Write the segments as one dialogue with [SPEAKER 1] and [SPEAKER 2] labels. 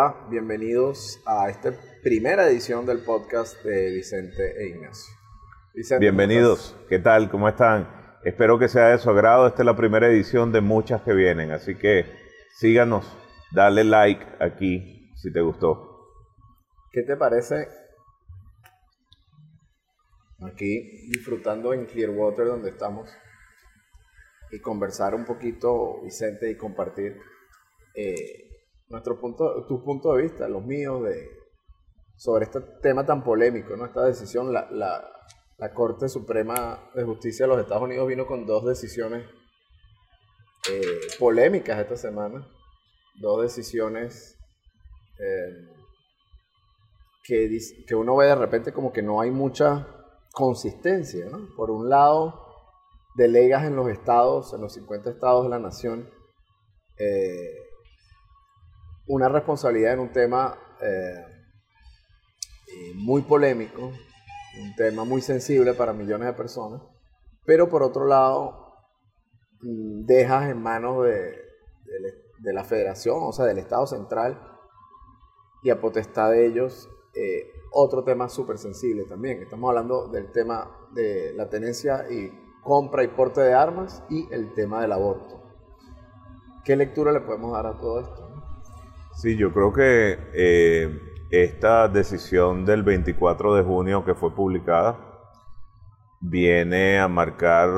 [SPEAKER 1] Hola, bienvenidos a esta primera edición del podcast de Vicente e Ignacio.
[SPEAKER 2] Vicente, Bienvenidos, ¿qué tal? ¿Cómo están? Espero que sea de su agrado. Esta es la primera edición de muchas que vienen, así que síganos, dale like aquí si te gustó.
[SPEAKER 1] ¿Qué te parece aquí disfrutando en Clearwater donde estamos y conversar un poquito, Vicente, y compartir eh, nuestro punto, tu punto de vista, los míos, de, sobre este tema tan polémico, ¿no? Esta decisión, la, la, la Corte Suprema de Justicia de los Estados Unidos vino con dos decisiones eh, polémicas esta semana, dos decisiones eh, que, que uno ve de repente como que no hay mucha consistencia, ¿no? Por un lado, delegas en los estados, en los 50 estados de la nación, eh, una responsabilidad en un tema eh, eh, muy polémico, un tema muy sensible para millones de personas, pero por otro lado, mm, dejas en manos de, la federación, o sea, del Estado central, y a potestad de ellos, otro tema súper sensible también. Estamos hablando del tema de la tenencia y compra y porte de armas y el tema del aborto. ¿Qué lectura le podemos dar a todo esto?
[SPEAKER 2] Sí, yo creo que eh, esta decisión del 24 de junio que fue publicada viene a marcar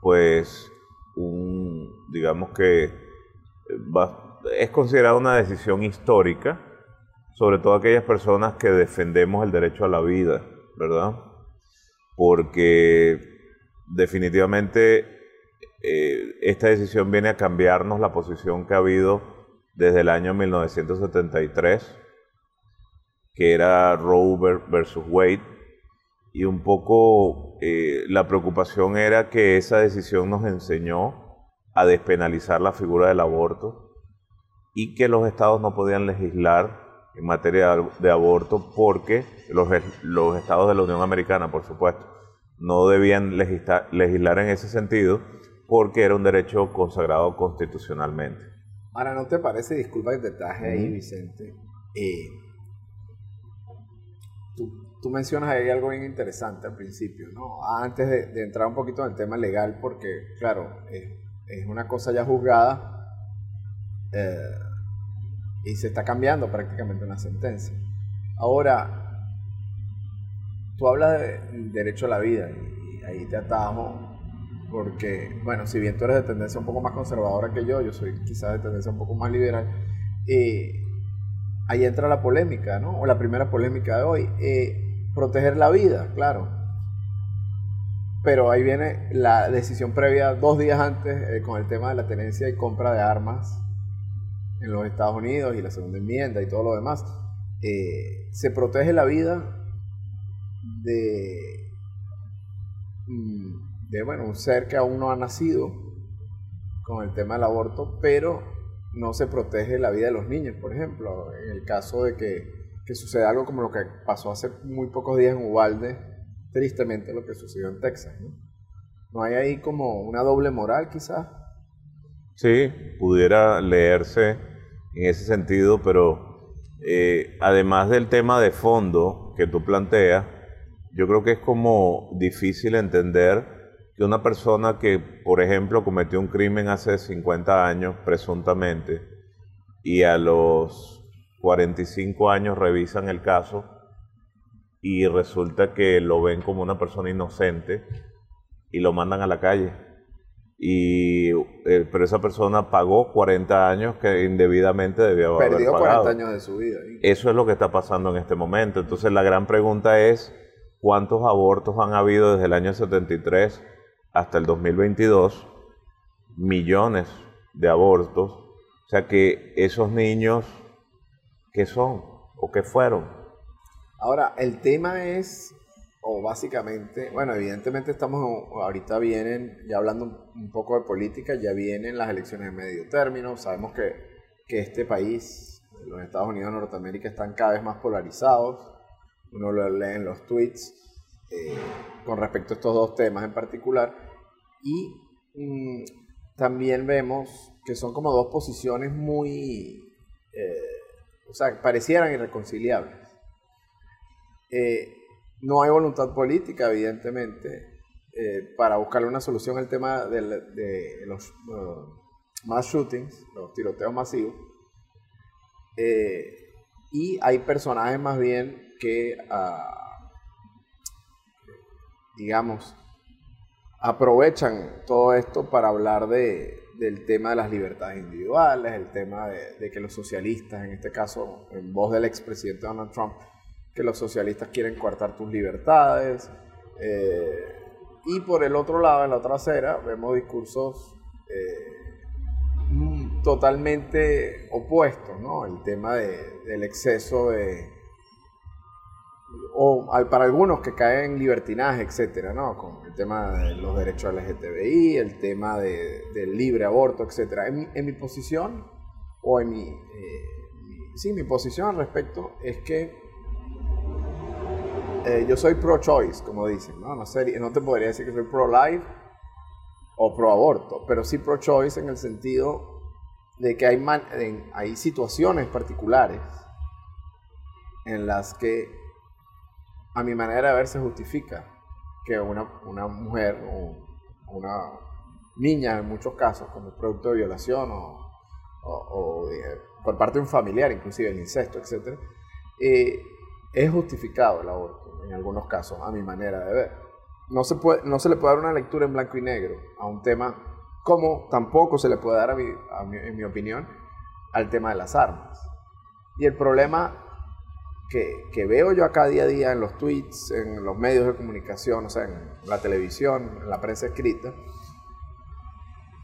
[SPEAKER 2] pues un, digamos que es considerada una decisión histórica, sobre todo aquellas personas que defendemos el derecho a la vida, ¿verdad? Porque definitivamente eh, esta decisión viene a cambiarnos la posición que ha habido desde el año 1973, que era Roe versus Wade, y un poco eh, la preocupación era que esa decisión nos enseñó a despenalizar la figura del aborto y que los estados no podían legislar en materia de aborto porque los, los estados de la Unión Americana, por supuesto, no debían legislar, en ese sentido porque era un derecho consagrado constitucionalmente.
[SPEAKER 1] Ahora, ¿no te parece, disculpa que te ahí, Vicente? Eh, tú, mencionas ahí algo bien interesante al principio, ¿no? Antes de, entrar un poquito en el tema legal, porque, claro, es una cosa ya juzgada eh, y se está cambiando prácticamente una sentencia. Ahora, tú hablas del derecho a la vida y ahí te atajo porque, bueno, si bien tú eres de tendencia un poco más conservadora que yo, yo soy quizás de tendencia un poco más liberal, eh, ahí entra la polémica, ¿no? O la primera polémica de hoy, eh, proteger la vida, claro. Pero ahí viene la decisión previa dos días antes eh, con el tema de la tenencia y compra de armas en los Estados Unidos y la segunda enmienda y todo lo demás. se protege la vida de, mm, de bueno, un ser que aún no ha nacido con el tema del aborto, pero no se protege la vida de los niños, por ejemplo, en el caso de que, que suceda algo como lo que pasó hace muy pocos días en Uvalde, tristemente lo que sucedió en Texas. ¿no? ¿No hay ahí como una doble moral quizás?
[SPEAKER 2] Sí, pudiera leerse en ese sentido, pero eh, además del tema de fondo que tú planteas, yo creo que es como difícil entender que una persona que, por ejemplo, cometió un crimen hace 50 años, presuntamente, y a los 45 años revisan el caso y resulta que lo ven como una persona inocente y lo mandan a la calle. Y, eh, pero esa persona pagó 40 años que indebidamente debía haber
[SPEAKER 1] Perdió 40 años de su vida.
[SPEAKER 2] Eso es lo que está pasando en este momento. Entonces la gran pregunta es cuántos abortos han habido desde el año 73 hasta el 2022, millones de abortos. O sea que esos niños, ¿qué son o qué fueron?
[SPEAKER 1] Ahora, el tema es, o básicamente, bueno, evidentemente estamos, ahorita vienen, ya hablando un poco de política, ya vienen las elecciones de medio término, sabemos que, que este país, los Estados Unidos de Norteamérica, están cada vez más polarizados uno lo lee en los tweets eh, con respecto a estos dos temas en particular. Y mm, también vemos que son como dos posiciones muy, eh, o sea, parecieran irreconciliables. Eh, no hay voluntad política, evidentemente, eh, para buscarle una solución al tema de, los uh, mass shootings, los tiroteos masivos. y hay personajes más bien que, ah, digamos, aprovechan todo esto para hablar de, del tema de las libertades individuales, el tema de, que los socialistas, en este caso, en voz del expresidente Donald Trump, que los socialistas quieren coartar tus libertades. Eh, y por el otro lado, en la otra acera, vemos discursos eh, totalmente opuestos, ¿no? El tema del exceso de, o para algunos que caen en libertinaje, etcétera, ¿no? Con el tema de los derechos LGTBI, el tema del libre aborto, etcétera. En, mi posición, o en mi, eh, sí, mi posición al respecto es que eh, yo soy pro-choice, como dicen, ¿no? No, sé, no te podría decir que soy pro-life o pro-aborto, pero sí pro-choice en el sentido de que hay, hay situaciones particulares en las que a mi manera de ver se justifica que una, mujer o una niña en muchos casos como producto de violación o, por parte de un familiar, inclusive el incesto, etc., eh, es justificado el aborto en algunos casos, a mi manera de ver. No se, puede, no se le puede dar una lectura en blanco y negro a un tema como tampoco se le puede dar, en mi opinión, al tema de las armas. Y el problema que, veo yo acá día a día en los tweets, en los medios de comunicación, o sea, en la televisión, en la prensa escrita,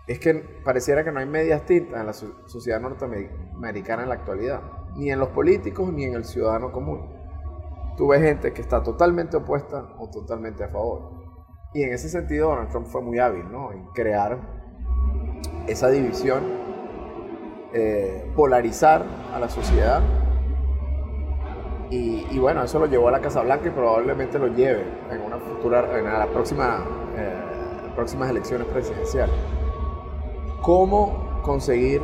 [SPEAKER 1] es que pareciera que no hay medias tintas en la sociedad norteamericana en la actualidad, ni en los políticos ni en el ciudadano común. Tú ves gente que está totalmente opuesta o totalmente a favor. Y en ese sentido Donald Trump fue muy hábil, ¿no? En crear esa división, eh, polarizar a la sociedad y, bueno, eso lo llevó a la Casa Blanca y probablemente lo lleve en una futura, en la próxima, eh, próximas elecciones presidenciales. ¿Cómo conseguir,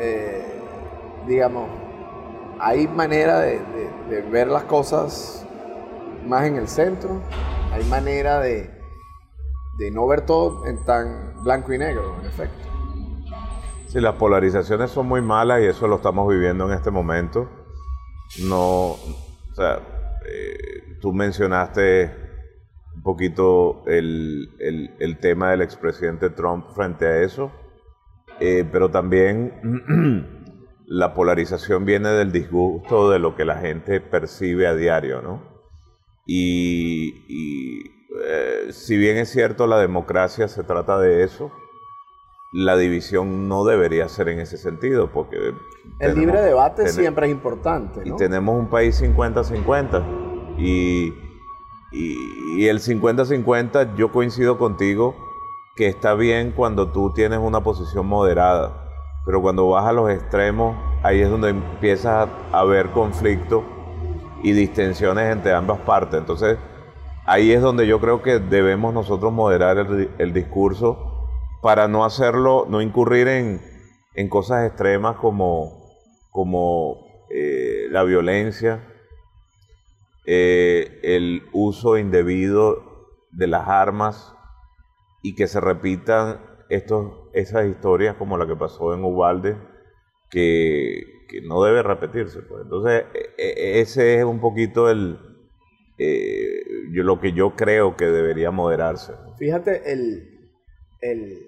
[SPEAKER 1] eh, digamos, hay manera de, ver las cosas más en el centro? Hay manera de, de no ver todo en tan blanco y negro, en efecto.
[SPEAKER 2] Sí, las polarizaciones son muy malas y eso lo estamos viviendo en este momento no, o sea, eh, tú mencionaste un poquito el, el, tema del expresidente Trump frente a eso, eh, pero también la polarización viene del disgusto de lo que la gente percibe a diario, ¿no? Y, eh, si bien es cierto la democracia se trata de eso, la división no debería ser en ese sentido, porque...
[SPEAKER 1] El libre debate siempre es importante.
[SPEAKER 2] Y tenemos un país 50-50. Y, y, el 50-50 yo coincido contigo que está bien cuando tú tienes una posición moderada, pero cuando vas a los extremos, ahí es donde empiezas a haber conflicto y distensiones entre ambas partes. Entonces, ahí es donde yo creo que debemos nosotros moderar el, el discurso para no hacerlo, no incurrir en, en cosas extremas como, como eh, la violencia, eh, el uso indebido de las armas y que se repitan estos, esas historias como la que pasó en Ubalde, que, que no debe repetirse. Pues. Entonces, e, e, ese es un poquito el, eh, yo, lo que yo creo que debería moderarse.
[SPEAKER 1] Fíjate, el, el,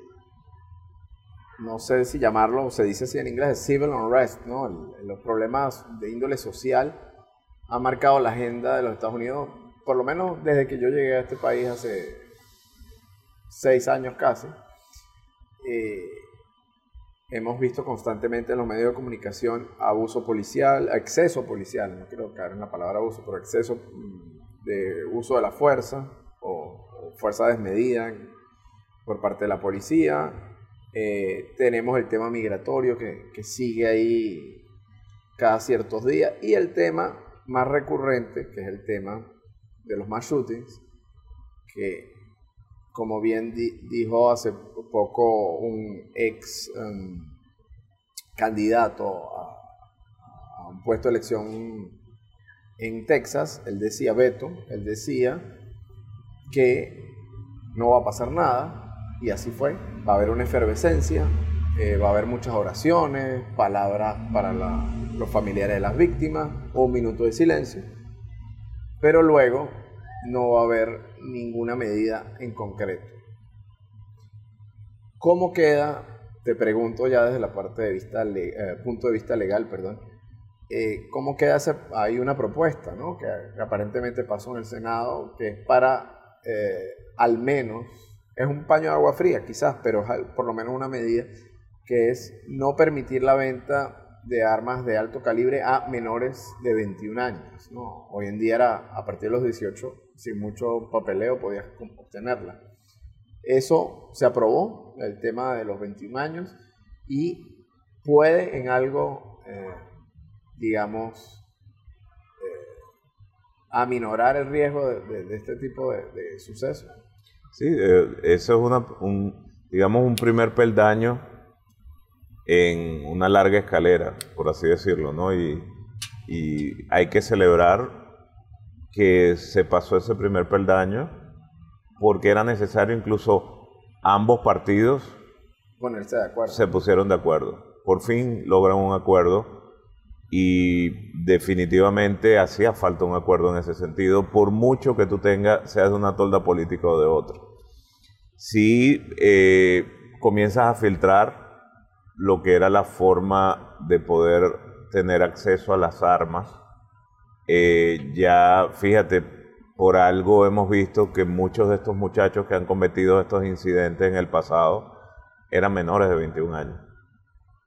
[SPEAKER 1] no sé si llamarlo, se dice así en inglés, civil unrest, ¿no? los problemas de índole social han marcado la agenda de los Estados Unidos, por lo menos desde que yo llegué a este país hace seis años casi. Eh, hemos visto constantemente en los medios de comunicación abuso policial, exceso policial, no quiero caer en la palabra abuso, pero exceso mm, de uso de la fuerza o, o fuerza desmedida por parte de la policía, eh, tenemos el tema migratorio que, sigue ahí cada ciertos días. Y el tema más recurrente, que es el tema de los mass shootings, que como bien dijo hace poco un ex um, candidato puesto de elección en Texas, él decía, Beto, él decía que no va a pasar nada, y así fue. Va a haber una efervescencia, eh, va a haber muchas oraciones, palabras para los familiares de las víctimas, un minuto de silencio, pero luego no va a haber ninguna medida en concreto. ¿Cómo queda? Te pregunto ya desde la parte de vista eh, punto de vista legal, perdón. Eh, ¿Cómo queda? hay una propuesta, ¿no? Que, aparentemente pasó en el Senado, que es para al menos, es un paño de agua fría quizás, pero por lo menos una medida que es no permitir la venta de armas de alto calibre a menores de 21 años. ¿no? Hoy en día era a partir de los 18, sin mucho papeleo podías obtenerla. Eso se aprobó, el tema de los 21 años, y puede en algo, eh, digamos, eh, aminorar el riesgo de, este tipo de, sucesos.
[SPEAKER 2] Sí, eh, eso es una, un, digamos, un primer peldaño en una larga escalera, por así decirlo, ¿no? Y, y hay que celebrar que se pasó ese primer peldaño porque era necesario incluso ambos partidos
[SPEAKER 1] ponerse de acuerdo.
[SPEAKER 2] Se pusieron de acuerdo. Por fin logran un acuerdo y definitivamente hacía falta un acuerdo en ese sentido, por mucho que tú tengas, seas de una tolda política o de otro. Si eh, comienzas a filtrar lo que era la forma de poder tener acceso a las armas, eh, ya fíjate, por algo hemos visto que muchos de estos muchachos que han cometido estos incidentes en el pasado eran menores de 21 años.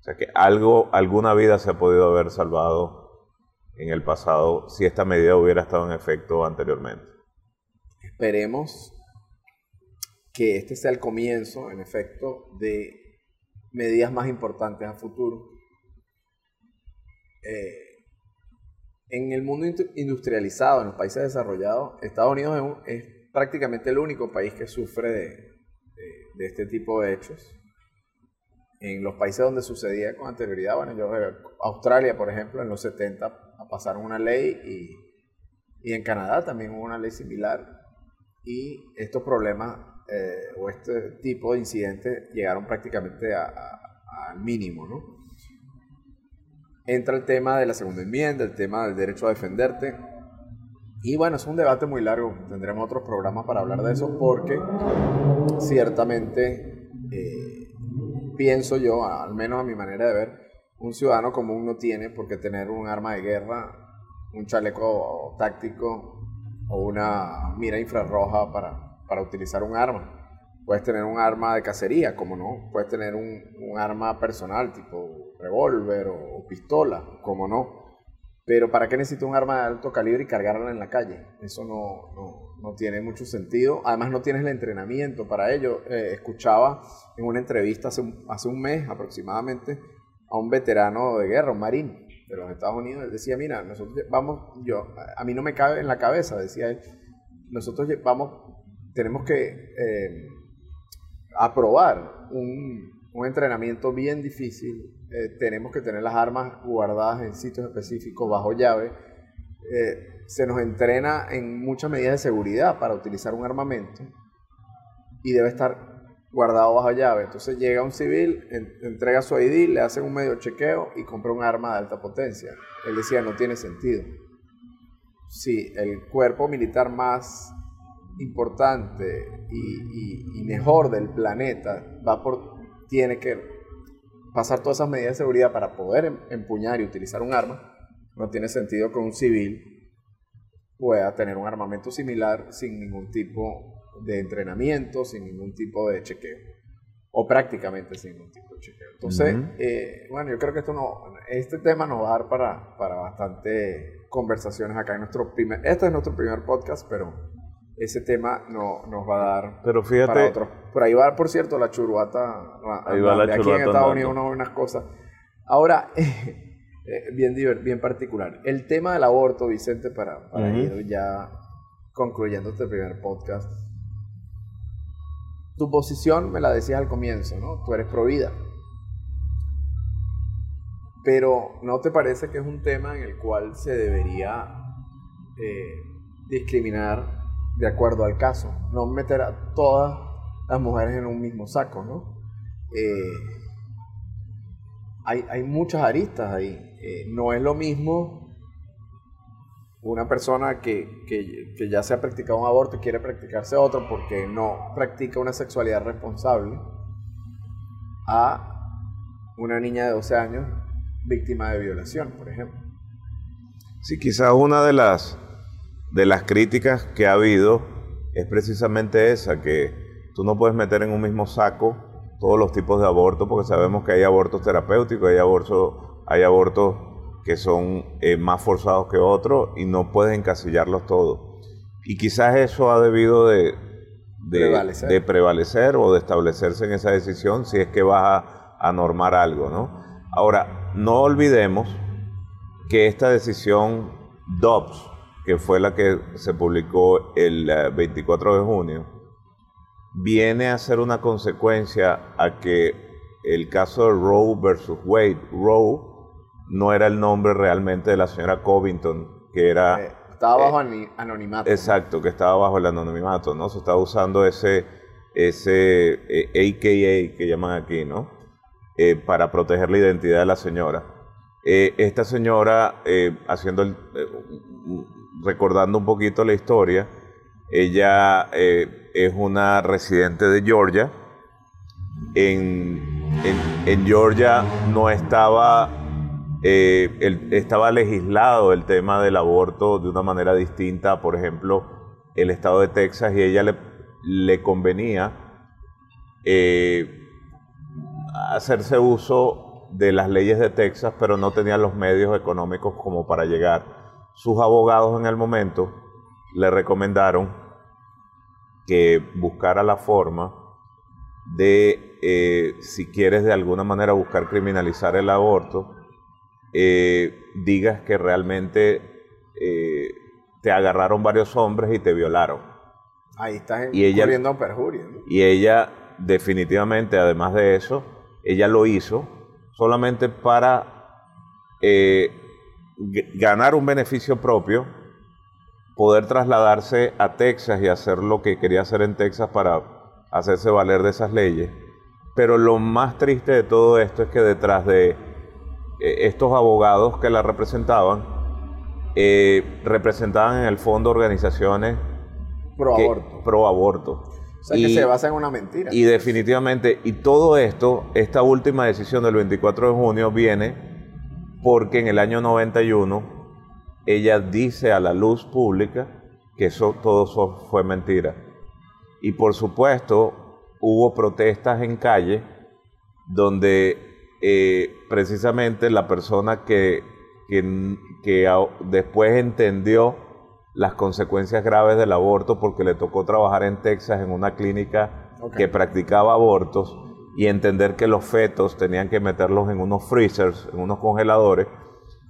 [SPEAKER 2] Sea que algo, alguna vida se ha podido haber salvado en el pasado si esta medida hubiera estado en efecto anteriormente.
[SPEAKER 1] Esperemos que este sea el comienzo, en efecto, de medidas más importantes a futuro. Eh, en el mundo industrializado, en los países desarrollados, Estados Unidos es, prácticamente el único país que sufre de, este tipo de hechos. En los países donde sucedía con anterioridad, bueno, yo, Australia, por ejemplo, en los 70 pasaron una ley y, en Canadá también hubo una ley similar. Y estos problemas eh, o este tipo de incidentes llegaron prácticamente al mínimo, ¿no? entra el tema de la segunda enmienda, el tema del derecho a defenderte. Y bueno, es un debate muy largo, tendremos otros programas para hablar de eso porque ciertamente eh, pienso yo, al menos a mi manera de ver, un ciudadano común no tiene por qué tener un arma de guerra, un chaleco táctico o una mira infrarroja para, para utilizar un arma. Puedes tener un arma de cacería, como no. Puedes tener un, arma personal, tipo revólver o, pistola, como no. Pero ¿para qué necesito un arma de alto calibre y cargarla en la calle? Eso no, no tiene mucho sentido. Además no tienes el entrenamiento para ello. Eh, escuchaba en una entrevista hace un, mes aproximadamente a un veterano de guerra, un marín de los Estados Unidos. Él decía, mira, nosotros vamos, yo, a mí no me cabe en la cabeza, decía él, nosotros vamos, tenemos que eh, aprobar un, entrenamiento bien difícil eh, tenemos que tener las armas guardadas en sitios específicos bajo llave. Se nos entrena en muchas medidas de seguridad para utilizar un armamento y debe estar guardado bajo llave. Entonces llega un civil, entrega su ID, le hacen un medio chequeo y compra un arma de alta potencia. Él decía, no tiene sentido. Si el cuerpo militar más importante y, mejor del planeta va por, tiene que pasar todas esas medidas de seguridad para poder em, empuñar y utilizar un arma, no tiene sentido que un civil pueda tener un armamento similar sin ningún tipo de entrenamiento, sin ningún tipo de chequeo, o prácticamente sin ningún tipo de chequeo. Entonces, eh, bueno, yo creo que esto no, este tema nos va a dar para, para bastante conversaciones acá en nuestro primer, este es nuestro primer podcast, pero ese tema no, nos va a dar
[SPEAKER 2] Pero fíjate,
[SPEAKER 1] para otro. Por ahí va, por cierto, la churuata.
[SPEAKER 2] Ahí va la
[SPEAKER 1] aquí en Estados Unidos unas cosas. Ahora, eh, bien, bien particular. El tema del aborto, Vicente, para, para ir ya concluyendo este primer podcast. Tu posición me la decías al comienzo, ¿no? Tú eres pro vida. Pero ¿no te parece que es un tema en el cual se debería eh, discriminar de acuerdo al caso? No meter a todas las mujeres en un mismo saco, ¿no? Eh, hay, muchas aristas ahí. Eh, no es lo mismo una persona que, que, que, ya se ha practicado un aborto y quiere practicarse otro porque no practica una sexualidad responsable a una niña de 12 años víctima de violación, por ejemplo.
[SPEAKER 2] Sí, quizás una de las, de las críticas que ha habido es precisamente esa, que tú no puedes meter en un mismo saco todos los tipos de abortos, porque sabemos que hay abortos terapéuticos, hay abortos, hay abortos que son eh, más forzados que otros y no puedes encasillarlos todos. Y quizás eso ha debido de, de, prevalecer. de prevalecer o de establecerse en esa decisión si es que vas a, a normar algo, ¿no? Ahora, no olvidemos que esta decisión Dobbs, que fue la que se publicó el 24 eh, de junio, viene a ser una consecuencia a que el caso de Roe versus Wade, Roe no era el nombre realmente de la señora Covington, que era...
[SPEAKER 1] Eh, estaba bajo eh, anonimato.
[SPEAKER 2] Exacto, que estaba bajo el anonimato, ¿no? Se estaba usando ese, ese AKA que llaman aquí, ¿no? Eh, para proteger la identidad de la señora. Eh, esta señora, eh, haciendo recordando un poquito la historia, ella es una residente de Georgia. En, en, Georgia no estaba, estaba legislado el tema del aborto de una manera distinta, por ejemplo, el estado de Texas, y ella le, le convenía hacerse uso de las leyes de Texas, pero no tenía los medios económicos como para llegar. Sus abogados en el momento le recomendaron que buscara la forma de, eh, si quieres de alguna manera buscar criminalizar el aborto, eh, digas que realmente eh, te agarraron varios hombres y te violaron.
[SPEAKER 1] Ahí estás y ella, perjurio.
[SPEAKER 2] Y ella definitivamente, además de eso, ella lo hizo solamente para ganar un beneficio propio, poder trasladarse a Texas y hacer lo que quería hacer en Texas para hacerse valer de esas leyes. Pero lo más triste de todo esto es que detrás de eh, estos abogados que la representaban, eh, representaban en el fondo organizaciones
[SPEAKER 1] pro aborto.
[SPEAKER 2] pro aborto
[SPEAKER 1] o sea, que se basa en una mentira.
[SPEAKER 2] Y definitivamente, y todo esto, esta última decisión del 24 de junio viene porque en el año 91 ella dice a la luz pública que eso, todo eso fue mentira. Y por supuesto, hubo protestas en calle donde eh, precisamente la persona que, que, que después entendió las consecuencias graves del aborto porque le tocó trabajar en Texas en una clínica que practicaba abortos y entender que los fetos tenían que meterlos en unos freezers, en unos congeladores.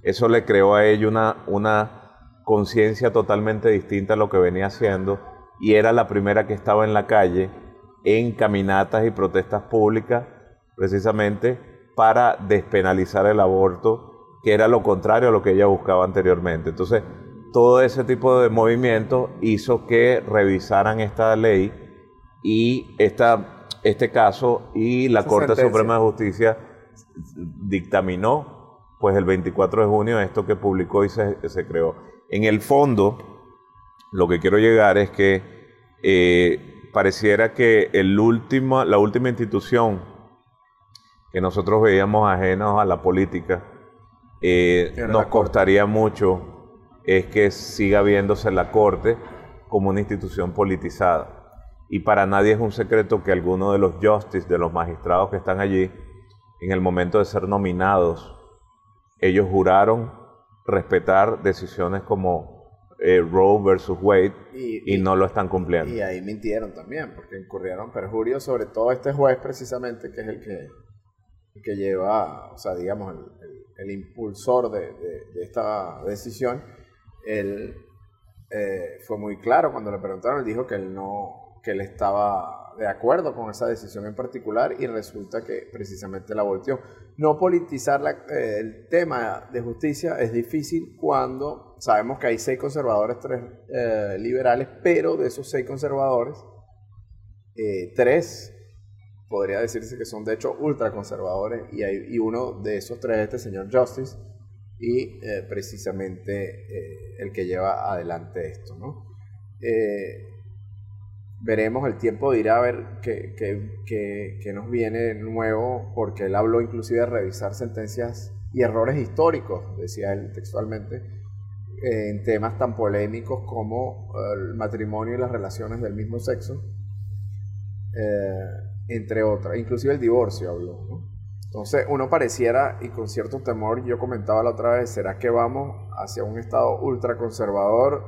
[SPEAKER 2] Eso le creó a ella una, una conciencia totalmente distinta a lo que venía haciendo y era la primera que estaba en la calle en caminatas y protestas públicas precisamente para despenalizar el aborto, que era lo contrario a lo que ella buscaba anteriormente. Entonces, todo ese tipo de movimientos hizo que revisaran esta ley y esta, este caso y la Corte Suprema de Justicia dictaminó pues el 24 de junio esto que publicó y se, creó. En el fondo, lo que quiero llegar es que eh, pareciera que el la última institución que nosotros veíamos ajenos a la política eh, nos costaría mucho es que siga viéndose la Corte como una institución politizada. Y para nadie es un secreto que algunos de los justices, de los magistrados que están allí, en el momento de ser nominados, ellos juraron respetar decisiones como eh, Roe versus Wade y, no lo están cumpliendo.
[SPEAKER 1] Y ahí mintieron también, porque incurrieron perjurio sobre todo este juez precisamente, que es el que, que lleva, o sea, digamos, el, impulsor de esta decisión él eh, fue muy claro cuando le preguntaron, él dijo que él no, que él estaba de acuerdo con esa decisión en particular y resulta que precisamente la volteó. No politizar eh, el tema de justicia es difícil cuando sabemos que hay seis conservadores, tres eh, liberales, pero de esos seis conservadores, eh, tres podría decirse que son de hecho ultraconservadores y, hay, y uno de esos tres es este señor Justice y precisamente el que lleva adelante esto, ¿no? Veremos, el tiempo dirá a ver qué, qué, nos viene nuevo, porque él habló inclusive de revisar sentencias y errores históricos, decía él textualmente, eh, en temas tan polémicos como el matrimonio y las relaciones del mismo sexo, eh, entre otras, inclusive el divorcio habló. Entonces uno pareciera, y con cierto temor, yo comentaba la otra vez, ¿será que vamos hacia un estado ultraconservador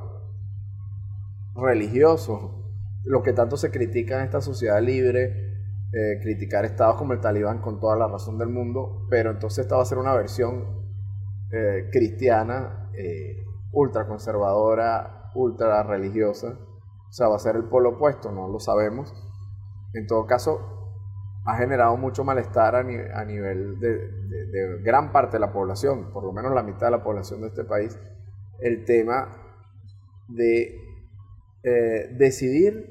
[SPEAKER 1] religioso? Lo que tanto se critica en esta sociedad libre, eh, criticar estados como el talibán con toda la razón del mundo, pero entonces esta va a ser una versión eh, cristiana, eh, ultra conservadora, ultra religiosa, o sea, va a ser el polo opuesto, no lo sabemos. En todo caso, ha generado mucho malestar a, nivel de, gran parte de la población, por lo menos la mitad de la población de este país, el tema de eh, decidir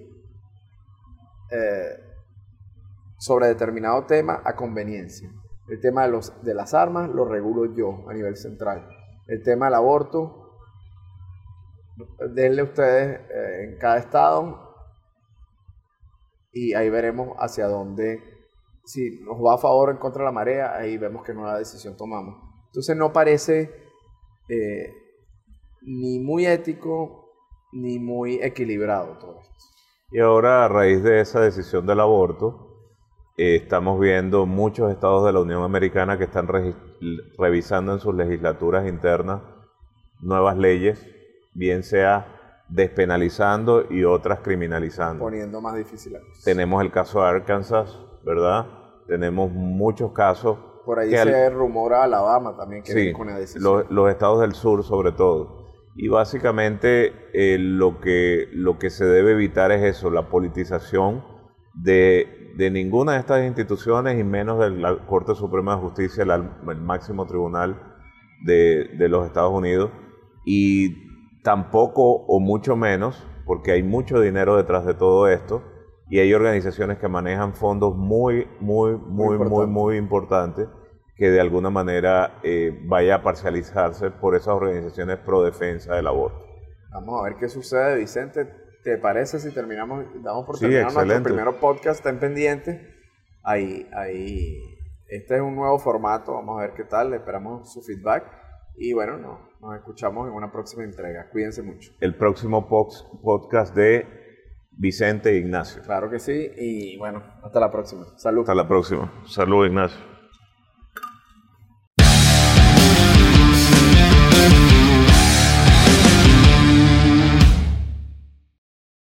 [SPEAKER 1] eh, sobre determinado tema a conveniencia. El tema de, los, de las armas lo regulo yo a nivel central. El tema del aborto, denle ustedes eh, en cada estado y ahí veremos hacia dónde, si nos va a favor o en contra de la marea, ahí vemos qué nueva decisión tomamos. Entonces no parece ni muy ético ni muy equilibrado todo esto.
[SPEAKER 2] Y ahora, a raíz de esa decisión del aborto, eh, estamos viendo muchos estados de la Unión Americana que están revisando en sus legislaturas internas nuevas leyes, bien sea despenalizando y otras criminalizando.
[SPEAKER 1] Poniendo más difícil la
[SPEAKER 2] Tenemos el caso de Arkansas, ¿verdad? Tenemos muchos casos.
[SPEAKER 1] Por ahí se rumora Alabama también que
[SPEAKER 2] sí, con la decisión. los estados del sur sobre todo. Y básicamente eh, lo, que, lo que se debe evitar es eso, la politización de, de ninguna de estas instituciones y menos de la Corte Suprema de Justicia, el, máximo tribunal de, de los Estados Unidos. Y tampoco, o mucho menos, porque hay mucho dinero detrás de todo esto, y hay organizaciones que manejan fondos muy, muy, muy, muy, muy, importantes que de alguna manera eh, vaya a parcializarse por esas organizaciones pro defensa del aborto.
[SPEAKER 1] Vamos a ver qué sucede, Vicente. ¿Te parece si terminamos, damos por sí, terminado nuestro primer podcast, está en pendiente? Ahí, ahí, este es un nuevo formato, vamos a ver qué tal, esperamos su feedback y bueno, no, nos escuchamos en una próxima entrega. Cuídense mucho.
[SPEAKER 2] El próximo podcast de Vicente e Ignacio.
[SPEAKER 1] Claro que sí, y bueno, hasta la próxima. Salud.
[SPEAKER 2] Hasta la próxima. Salud, Ignacio.